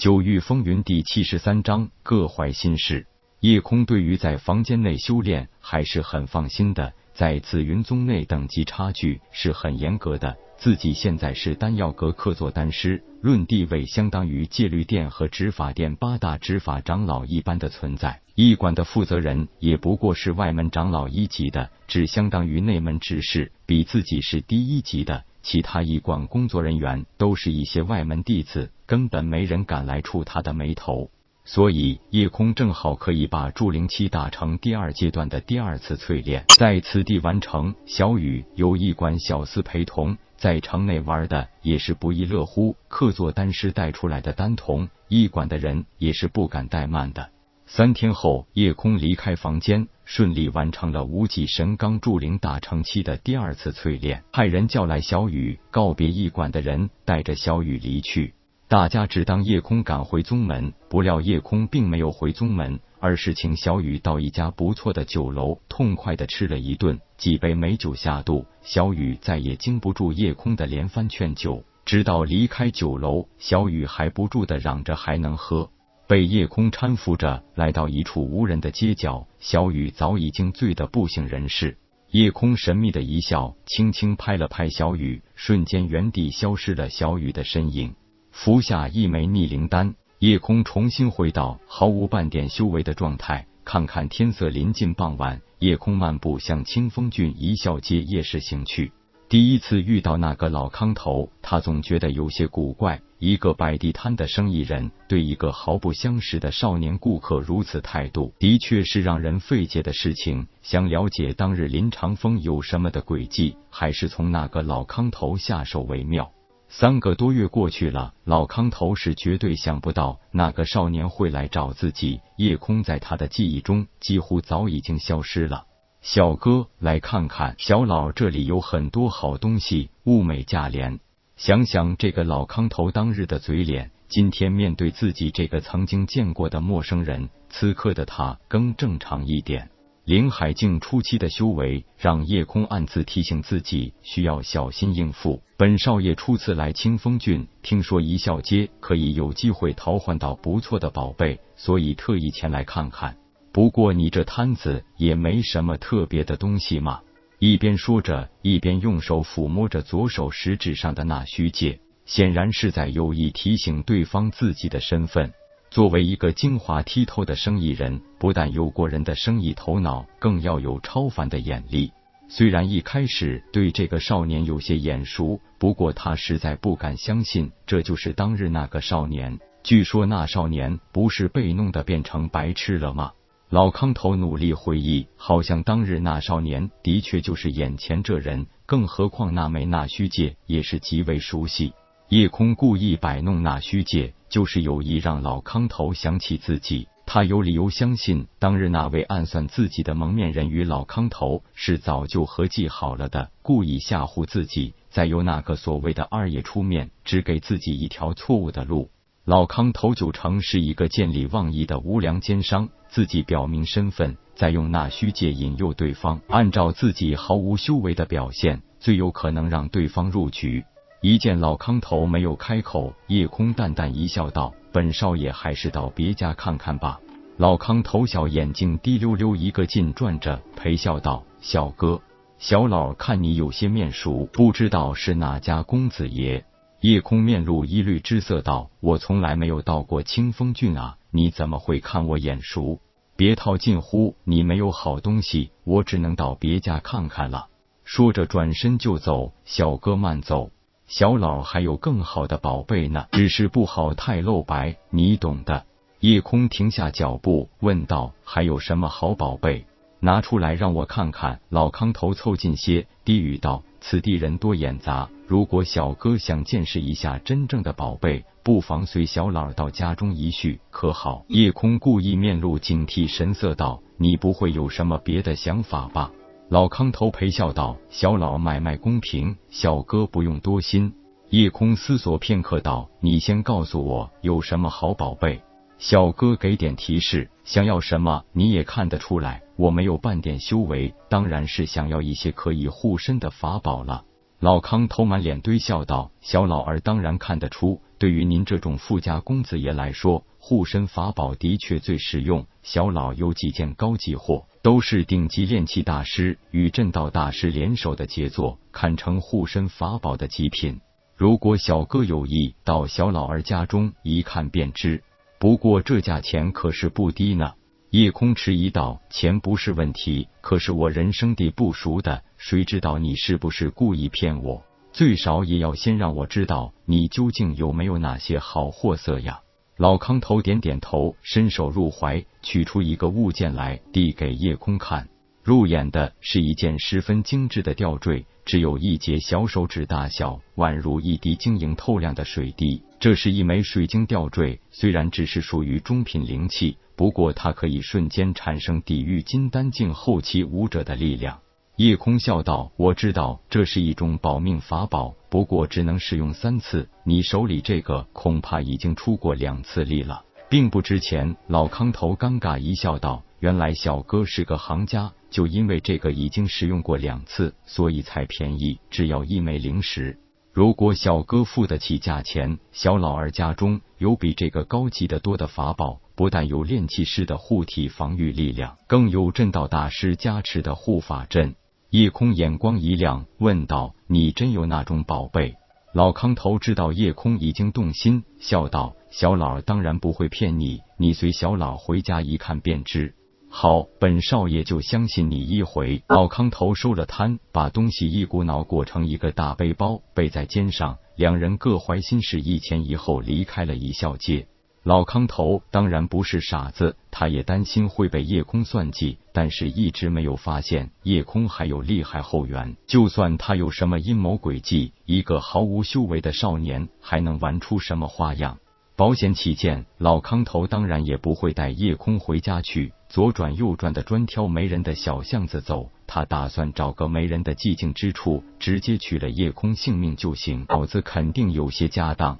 九域风云第七十三章各怀心事。叶空对于在房间内修炼还是很放心的，在紫云宗内等级差距是很严格的。自己现在是丹药阁客座丹师，论地位相当于戒律殿和执法殿八大执法长老一般的存在。驿馆的负责人也不过是外门长老一级的，只相当于内门执事，比自己是低一级的。其他驿馆工作人员都是一些外门弟子，根本没人敢来触他的眉头。所以夜空正好可以把筑灵期打成第二阶段的第二次淬炼，在此地完成。小雨由驿馆小厮陪同，在城内玩的也是不亦乐乎。客座丹师带出来的丹童，驿馆的人也是不敢怠慢的。三天后，叶空离开房间，顺利完成了无极神罡铸灵大成期的第二次淬炼。派人叫来小雨，告别驿馆的人，带着小雨离去。大家只当叶空赶回宗门，不料叶空并没有回宗门，而是请小雨到一家不错的酒楼，痛快的吃了一顿。几杯美酒下肚，小雨再也经不住叶空的连番劝酒，直到离开酒楼，小雨还不住的嚷着还能喝。被夜空搀扶着来到一处无人的街角，小雨早已经醉得不省人事。夜空神秘的一笑，轻轻拍了拍小雨，瞬间原地消失了小雨的身影。服下一枚逆灵丹，夜空重新回到毫无半点修为的状态。看看天色临近傍晚，夜空漫步向清风郡一笑街夜市行去。第一次遇到那个老康头，他总觉得有些古怪。一个摆地摊的生意人对一个毫不相识的少年顾客如此态度，的确是让人费解的事情。想了解当日林长风有什么的诡计，还是从那个老康头下手为妙。三个多月过去了，老康头是绝对想不到那个少年会来找自己。夜空在他的记忆中几乎早已经消失了。小哥，来看看，小老这里有很多好东西，物美价廉。想想这个老康头当日的嘴脸，今天面对自己这个曾经见过的陌生人，此刻的他更正常一点。林海境初期的修为，让叶空暗自提醒自己需要小心应付。本少爷初次来清风郡，听说一笑街可以有机会淘换到不错的宝贝，所以特意前来看看。不过你这摊子也没什么特别的东西嘛。一边说着，一边用手抚摸着左手食指上的那虚戒，显然是在有意提醒对方自己的身份。作为一个精华剔透的生意人，不但有过人的生意头脑，更要有超凡的眼力。虽然一开始对这个少年有些眼熟，不过他实在不敢相信这就是当日那个少年。据说那少年不是被弄得变成白痴了吗？老康头努力回忆，好像当日那少年的确就是眼前这人，更何况那枚那虚戒也是极为熟悉。叶空故意摆弄那虚戒，就是有意让老康头想起自己。他有理由相信，当日那位暗算自己的蒙面人与老康头是早就合计好了的，故意吓唬自己，再由那个所谓的二爷出面，只给自己一条错误的路。老康头九成是一个见利忘义的无良奸商，自己表明身份，再用那虚界引诱对方，按照自己毫无修为的表现，最有可能让对方入局。一见老康头没有开口，叶空淡淡一笑，道：“本少爷还是到别家看看吧。”老康头小眼睛滴溜溜一个劲转着，陪笑道：“小哥，小老看你有些面熟，不知道是哪家公子爷。”夜空面露一缕之色，道：“我从来没有到过清风郡啊，你怎么会看我眼熟？别套近乎，你没有好东西，我只能到别家看看了。”说着转身就走。小哥慢走，小老还有更好的宝贝呢，只是不好太露白，你懂的。夜空停下脚步，问道：“还有什么好宝贝？拿出来让我看看。”老康头凑近些，低语道。此地人多眼杂，如果小哥想见识一下真正的宝贝，不妨随小老到家中一叙，可好？夜空故意面露警惕神色道：“你不会有什么别的想法吧？”老康头陪笑道：“小老买卖公平，小哥不用多心。”夜空思索片刻道：“你先告诉我有什么好宝贝。”小哥给点提示，想要什么你也看得出来，我没有半点修为，当然是想要一些可以护身的法宝了。老康头满脸堆笑道：“小老儿当然看得出，对于您这种富家公子爷来说，护身法宝的确最实用。小老有几件高级货，都是顶级炼器大师与震道大师联手的杰作，堪称护身法宝的极品。如果小哥有意，到小老儿家中一看便知。不过这价钱可是不低呢。”叶空迟疑道：“钱不是问题，可是我人生地不熟的，谁知道你是不是故意骗我？最少也要先让我知道你究竟有没有那些好货色呀！”老康头点点头，伸手入怀，取出一个物件来，递给叶空看。入眼的是一件十分精致的吊坠，只有一节小手指大小，宛如一滴晶莹透亮的水滴。这是一枚水晶吊坠，虽然只是属于中品灵器。不过，它可以瞬间产生抵御金丹境后期武者的力量。叶空笑道：“我知道这是一种保命法宝，不过只能使用三次。你手里这个恐怕已经出过两次力了，并不值钱。”老康头尴尬一笑道：“原来小哥是个行家，就因为这个已经使用过两次，所以才便宜，只要一枚灵石。如果小哥付得起价钱，小老儿家中有比这个高级的多的法宝。”不但有炼气师的护体防御力量，更有正道大师加持的护法阵。叶空眼光一亮，问道：“你真有那种宝贝？”老康头知道叶空已经动心，笑道：“小老当然不会骗你，你随小老回家一看便知。”好，本少爷就相信你一回。老康头收了摊，把东西一股脑裹成一个大背包，背在肩上，两人各怀心事，一前一后离开了一笑街。老康头当然不是傻子，他也担心会被叶空算计，但是一直没有发现叶空还有厉害后援。就算他有什么阴谋诡计，一个毫无修为的少年还能玩出什么花样？保险起见，老康头当然也不会带叶空回家去，左转右转的专挑没人的小巷子走。他打算找个没人的寂静之处，直接取了叶空性命就行。老子肯定有些家当。